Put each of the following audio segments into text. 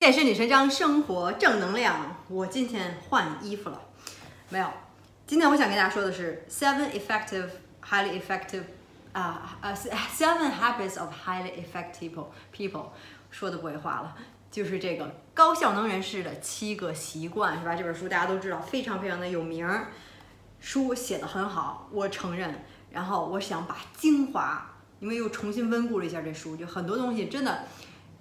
健身女神张，生活正能量。我今天换衣服了，没有。今天我想跟大家说的是 seven effective, highly effective 啊啊 seven habits of highly effective people。说的不会话了，就是这个高效能人士的七个习惯，是吧？这本书大家都知道，非常非常的有名儿，书写的很好，我承认。然后我想把精华，因为又重新温故了一下这书，就很多东西真的。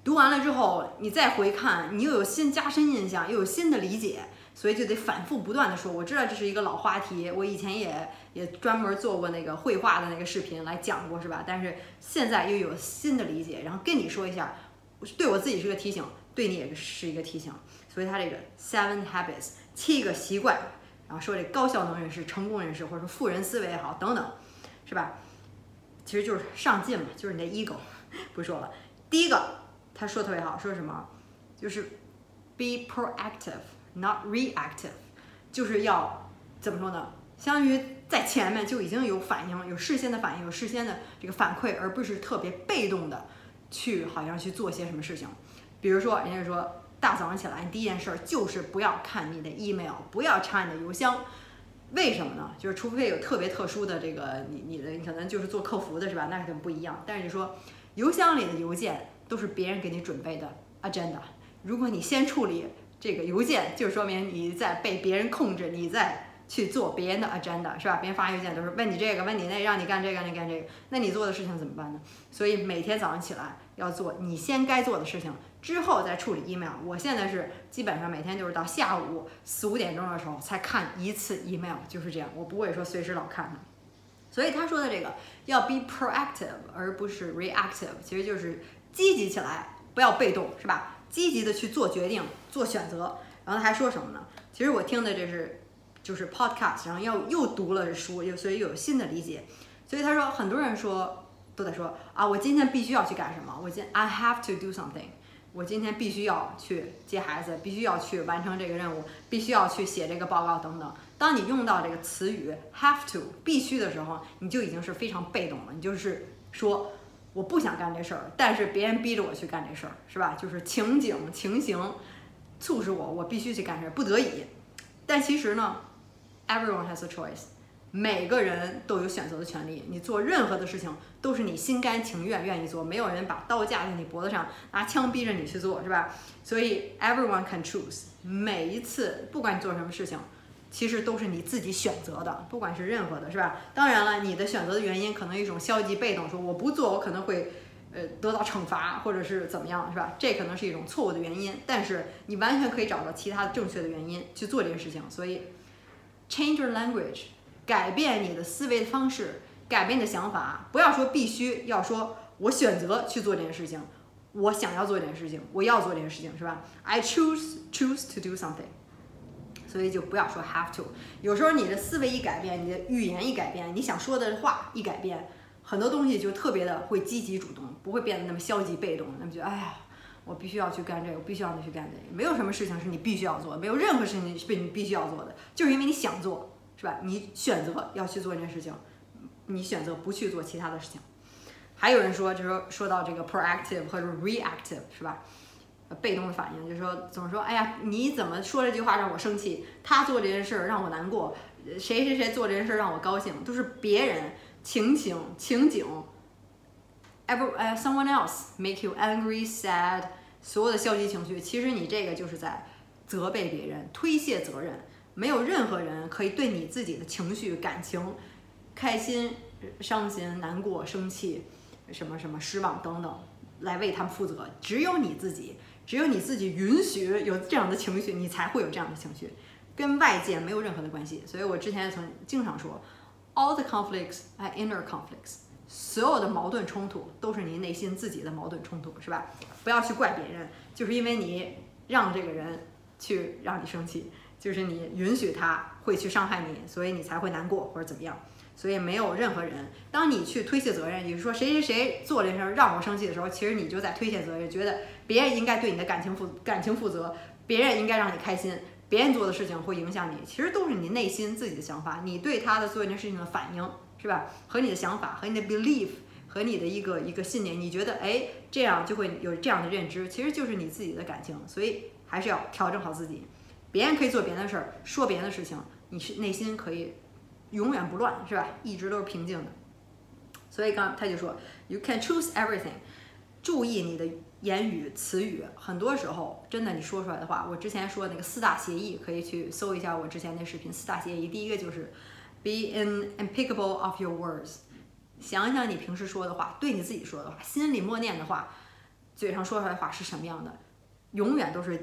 读完了之后，你再回看，你又有新加深印象，又有新的理解，所以就得反复不断的说。我知道这是一个老话题，我以前也也专门做过那个绘画的那个视频来讲过，是吧？但是现在又有新的理解，然后跟你说一下，对我自己是个提醒，对你也是一个提醒。所以他这个 Seven Habits 七个习惯，然后说这高效能人士、成功人士，或者说富人思维也好，等等，是吧？其实就是上进嘛，就是你的 ego。不说了，第一个。他说特别好，说什么？就是 be proactive, not reactive，就是要怎么说呢？相当于在前面就已经有反应，有事先的反应，有事先的这个反馈，而不是特别被动的去好像去做些什么事情。比如说，人家说大早上起来，你第一件事就是不要看你的 email，不要查你的邮箱。为什么呢？就是除非有特别特殊的这个，你你的你可能就是做客服的是吧？那可能不一样。但是你说邮箱里的邮件。都是别人给你准备的 agenda。如果你先处理这个邮件，就说明你在被别人控制，你在去做别人的 agenda，是吧？别人发邮件都是问你这个，问你那，让你干这个，你干这个，那你做的事情怎么办呢？所以每天早上起来要做你先该做的事情，之后再处理 email。我现在是基本上每天就是到下午四五点钟的时候才看一次 email，就是这样，我不会说随时老看的。所以他说的这个要 be proactive 而不是 reactive，其实就是。积极起来，不要被动，是吧？积极的去做决定、做选择。然后他还说什么呢？其实我听的这是就是 podcast，然后又又读了书，又所以又有新的理解。所以他说，很多人说都在说啊，我今天必须要去干什么？我今 I have to do something。我今天必须要去接孩子，必须要去完成这个任务，必须要去写这个报告等等。当你用到这个词语 have to 必须的时候，你就已经是非常被动了。你就是说。我不想干这事儿，但是别人逼着我去干这事儿，是吧？就是情景情形促使我，我必须去干这，不得已。但其实呢，everyone has a choice，每个人都有选择的权利。你做任何的事情都是你心甘情愿愿意做，没有人把刀架在你脖子上，拿枪逼着你去做，是吧？所以 everyone can choose。每一次，不管你做什么事情。其实都是你自己选择的，不管是任何的，是吧？当然了，你的选择的原因可能一种消极被动，说我不做，我可能会，呃，得到惩罚，或者是怎么样，是吧？这可能是一种错误的原因，但是你完全可以找到其他正确的原因去做这件事情。所以，change your language，改变你的思维的方式，改变你的想法，不要说必须要说，我选择去做这件事情，我想要做这件事情，我要做这件事情，是吧？I choose choose to do something。所以就不要说 have to，有时候你的思维一改变，你的语言一改变，你想说的话一改变，很多东西就特别的会积极主动，不会变得那么消极被动。那么就哎呀，我必须要去干这个，我必须要去干这个，没有什么事情是你必须要做，没有任何事情是被你必须要做的，就是因为你想做，是吧？你选择要去做这件事情，你选择不去做其他的事情。还有人说，就是说说到这个 proactive 或者 reactive，是吧？被动的反应就是说，总是说，哎呀，你怎么说这句话让我生气？他做这件事让我难过，谁谁谁做这件事让我高兴？都是别人情形情景，ever 哎，someone else make you angry, sad，所有的消极情绪，其实你这个就是在责备别人，推卸责任。没有任何人可以对你自己的情绪、感情、开心、伤心、难过、生气、什么什么失望等等，来为他们负责。只有你自己。只有你自己允许有这样的情绪，你才会有这样的情绪，跟外界没有任何的关系。所以我之前曾经常说，all the conflicts are inner conflicts，所有的矛盾冲突都是你内心自己的矛盾冲突，是吧？不要去怪别人，就是因为你让这个人去让你生气，就是你允许他会去伤害你，所以你才会难过或者怎么样。所以没有任何人，当你去推卸责任，也就是说谁谁谁做这事儿让我生气的时候，其实你就在推卸责任，觉得别人应该对你的感情负感情负责，别人应该让你开心，别人做的事情会影响你，其实都是你内心自己的想法，你对他的做一件事情的反应，是吧？和你的想法和你的 belief 和你的一个一个信念，你觉得哎这样就会有这样的认知，其实就是你自己的感情，所以还是要调整好自己。别人可以做别人的事儿，说别人的事情，你是内心可以永远不乱，是吧？一直都是平静的。所以刚他就说，You can choose everything。注意你的言语词语，很多时候真的你说出来的话，我之前说那个四大协议，可以去搜一下我之前那视频。四大协议，第一个就是 be an impeccable of your words。想想你平时说的话，对你自己说的话，心里默念的话，嘴上说出来的话是什么样的，永远都是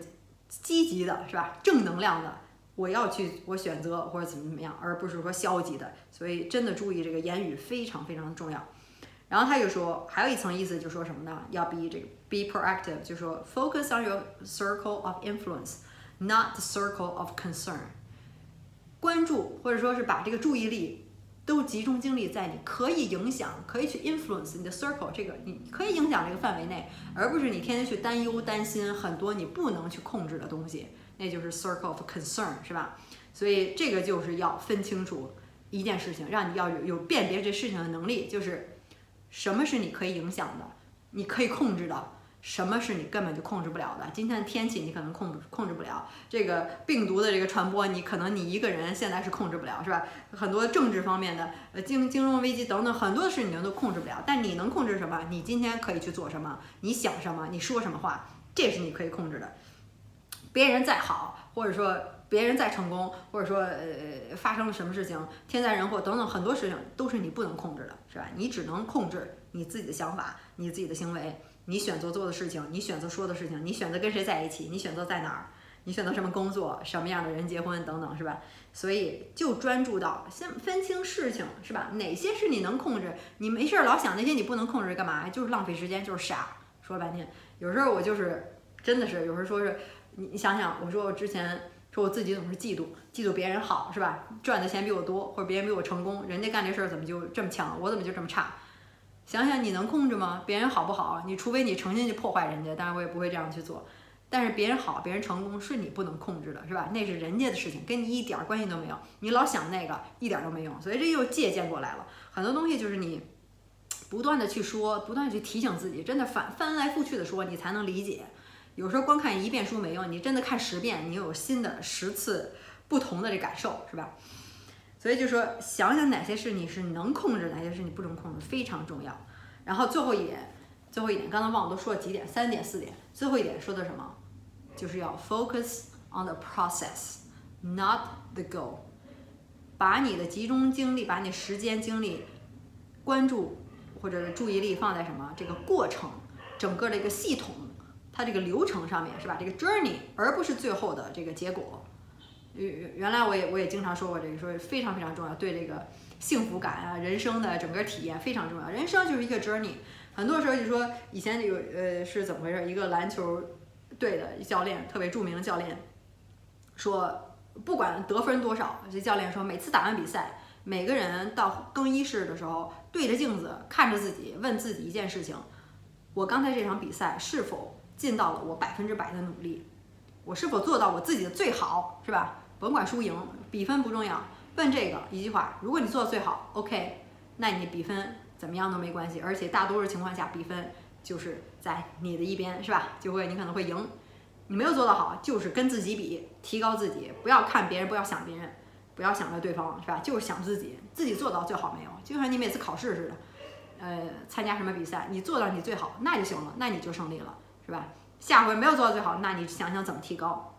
积极的，是吧？正能量的，我要去，我选择或者怎么怎么样，而不是说消极的。所以真的注意这个言语非常非常重要。然后他又说，还有一层意思，就是说什么呢？要 be 这个 be proactive，就说 focus on your circle of influence，not the circle of concern。关注或者说是把这个注意力都集中精力在你可以影响、可以去 influence 你的 circle 这个你可以影响这个范围内，而不是你天天去担忧、担心很多你不能去控制的东西，那就是 circle of concern，是吧？所以这个就是要分清楚一件事情，让你要有有辨别这事情的能力，就是。什么是你可以影响的，你可以控制的？什么是你根本就控制不了的？今天的天气你可能控控制不了，这个病毒的这个传播你可能你一个人现在是控制不了，是吧？很多政治方面的呃经金融危机等等很多的事情你都控制不了，但你能控制什么？你今天可以去做什么？你想什么？你说什么话？这是你可以控制的。别人再好，或者说。别人再成功，或者说呃发生了什么事情，天灾人祸等等很多事情都是你不能控制的，是吧？你只能控制你自己的想法，你自己的行为，你选择做的事情，你选择说的事情，你选择跟谁在一起，你选择在哪儿，你选择什么工作，什么样的人结婚等等，是吧？所以就专注到先分清事情，是吧？哪些是你能控制？你没事儿老想那些你不能控制干嘛？就是浪费时间，就是傻。说了半天，有时候我就是真的是，有时候说是你你想想，我说我之前。说我自己总是嫉妒，嫉妒别人好是吧？赚的钱比我多，或者别人比我成功，人家干这事儿怎么就这么强，我怎么就这么差？想想你能控制吗？别人好不好？你除非你诚心去破坏人家，当然我也不会这样去做。但是别人好，别人成功是你不能控制的，是吧？那是人家的事情，跟你一点关系都没有。你老想那个，一点都没用。所以这又借鉴过来了，很多东西就是你不断的去说，不断去提醒自己，真的反翻来覆去的说，你才能理解。有时候光看一遍书没用，你真的看十遍，你有新的十次不同的这感受，是吧？所以就说想想哪些是你是能控制，哪些是你不能控制，非常重要。然后最后一点，最后一点，刚才忘了都说了几点，三点四点，最后一点说的什么？就是要 focus on the process，not the goal。把你的集中精力，把你时间精力关注或者是注意力放在什么？这个过程，整个的一个系统。它这个流程上面是吧？这个 journey，而不是最后的这个结果。原原来我也我也经常说过这个，说非常非常重要，对这个幸福感啊，人生的整个体验非常重要。人生就是一个 journey，很多时候就说以前有呃是怎么回事？一个篮球队的教练，特别著名的教练，说不管得分多少，这教练说每次打完比赛，每个人到更衣室的时候，对着镜子看着自己，问自己一件事情：我刚才这场比赛是否？尽到了我百分之百的努力，我是否做到我自己的最好，是吧？甭管输赢，比分不重要。问这个一句话，如果你做的最好，OK，那你比分怎么样都没关系。而且大多数情况下，比分就是在你的一边，是吧？就会你可能会赢。你没有做到好，就是跟自己比，提高自己，不要看别人，不要想别人，不要想着对方，是吧？就是想自己，自己做到最好没有？就像你每次考试似的，呃，参加什么比赛，你做到你最好，那就行了，那你就胜利了。是吧？下回没有做到最好，那你想想怎么提高。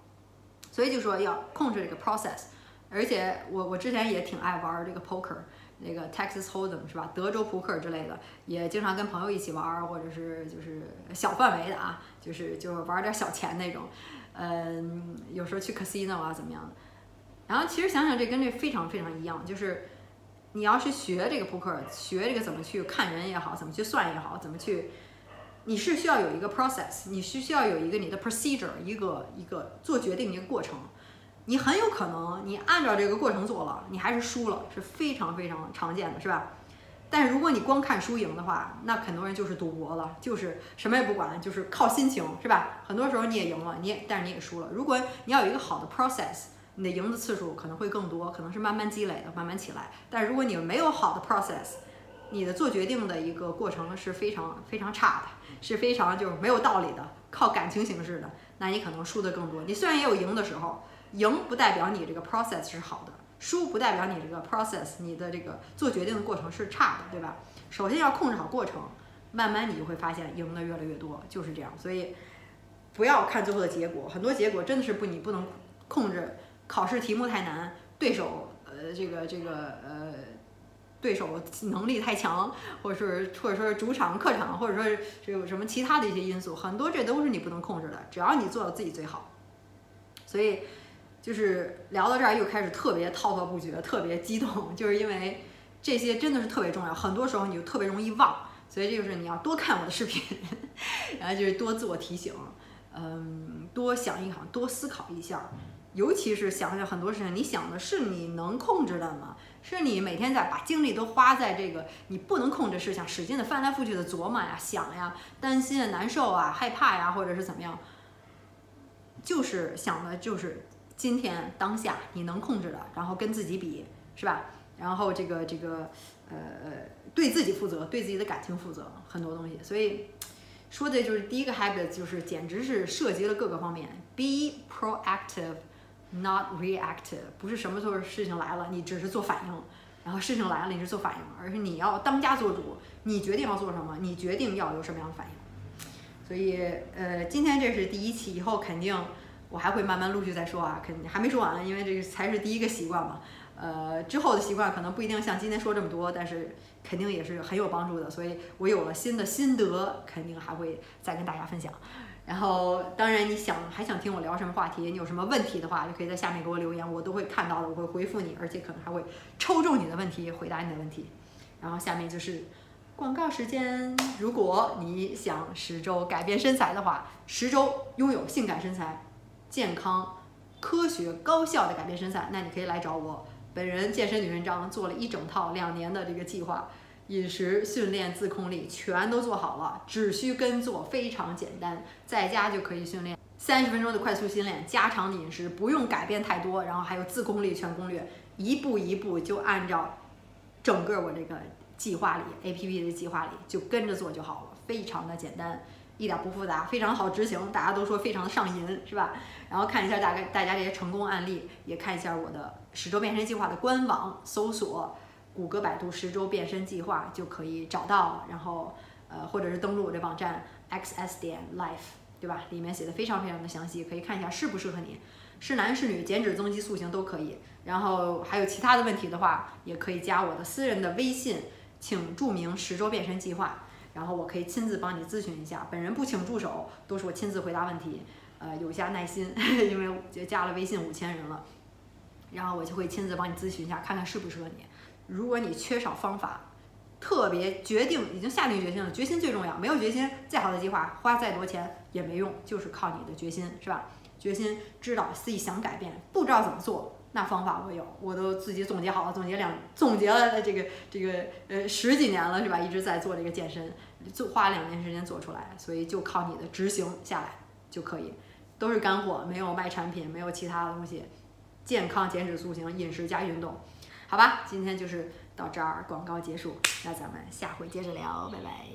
所以就说要控制这个 process。而且我我之前也挺爱玩这个 poker，那个 Texas Hold'em 是吧？德州扑克之类的，也经常跟朋友一起玩，或者是就是小范围的啊，就是就是玩点小钱那种。嗯，有时候去 casino 啊怎么样的。然后其实想想这跟这非常非常一样，就是你要是学这个扑克，学这个怎么去看人也好，怎么去算也好，怎么去。你是需要有一个 process，你是需要有一个你的 procedure，一个一个做决定一个过程。你很有可能你按照这个过程做了，你还是输了，是非常非常常见的，是吧？但是如果你光看输赢的话，那很多人就是赌博了，就是什么也不管，就是靠心情，是吧？很多时候你也赢了，你也但是你也输了。如果你要有一个好的 process，你的赢的次数可能会更多，可能是慢慢积累的，慢慢起来。但如果你没有好的 process，你的做决定的一个过程是非常非常差的，是非常就是没有道理的，靠感情行事的，那你可能输的更多。你虽然也有赢的时候，赢不代表你这个 process 是好的，输不代表你这个 process 你的这个做决定的过程是差的，对吧？首先要控制好过程，慢慢你就会发现赢的越来越多，就是这样。所以不要看最后的结果，很多结果真的是不你不能控制。考试题目太难，对手呃这个这个呃。对手能力太强，或者是或者说是主场客场，或者说是有什么其他的一些因素，很多这都是你不能控制的。只要你做到自己最好，所以就是聊到这儿又开始特别滔滔不绝，特别激动，就是因为这些真的是特别重要。很多时候你就特别容易忘，所以这就是你要多看我的视频，然后就是多自我提醒，嗯，多想一想，多思考一下。尤其是想想很多事情，你想的是你能控制的吗？是你每天在把精力都花在这个你不能控制事项，使劲的翻来覆去的琢磨呀、想呀、担心、难受啊、害怕呀，或者是怎么样？就是想的就是今天当下你能控制的，然后跟自己比，是吧？然后这个这个呃对自己负责，对自己的感情负责，很多东西。所以说的就是第一个 habit，就是简直是涉及了各个方面，be proactive。Not reactive，不是什么时候事情来了，你只是做反应，然后事情来了你是做反应，而是你要当家做主，你决定要做什么，你决定要有什么样的反应。所以，呃，今天这是第一期，以后肯定我还会慢慢陆续再说啊，肯定还没说完，因为这个才是第一个习惯嘛。呃，之后的习惯可能不一定像今天说这么多，但是肯定也是很有帮助的。所以我有了新的心得，肯定还会再跟大家分享。然后，当然，你想还想听我聊什么话题？你有什么问题的话，就可以在下面给我留言，我都会看到的，我会回复你，而且可能还会抽中你的问题，回答你的问题。然后下面就是广告时间。如果你想十周改变身材的话，十周拥有性感身材、健康、科学、高效的改变身材，那你可以来找我。本人健身女神张做了一整套两年的这个计划。饮食、训练、自控力全都做好了，只需跟做，非常简单，在家就可以训练。三十分钟的快速训练，家常的饮食不用改变太多，然后还有自控力全攻略，一步一步就按照整个我这个计划里 A P P 的计划里就跟着做就好了，非常的简单，一点不复杂，非常好执行，大家都说非常的上瘾，是吧？然后看一下大概大家这些成功案例，也看一下我的十周变身计划的官网，搜索。谷歌、百度十周变身计划就可以找到，然后呃，或者是登录我的网站 xs 点 life，对吧？里面写的非常非常的详细，可以看一下适不适合你，是男是女，减脂、增肌、塑形都可以。然后还有其他的问题的话，也可以加我的私人的微信，请注明十周变身计划，然后我可以亲自帮你咨询一下。本人不请助手，都是我亲自回答问题，呃，有下耐心，因为就加了微信五千人了，然后我就会亲自帮你咨询一下，看看适不适合你。如果你缺少方法，特别决定已经下定决心了，决心最重要。没有决心，再好的计划花再多钱也没用，就是靠你的决心，是吧？决心知道自己想改变，不知道怎么做，那方法我有，我都自己总结好了，总结两总结了这个这个呃十几年了，是吧？一直在做这个健身，就花两年时间做出来，所以就靠你的执行下来就可以，都是干货，没有卖产品，没有其他的东西，健康减脂塑形，饮食加运动。好吧，今天就是到这儿，广告结束，那咱们下回接着聊，拜拜。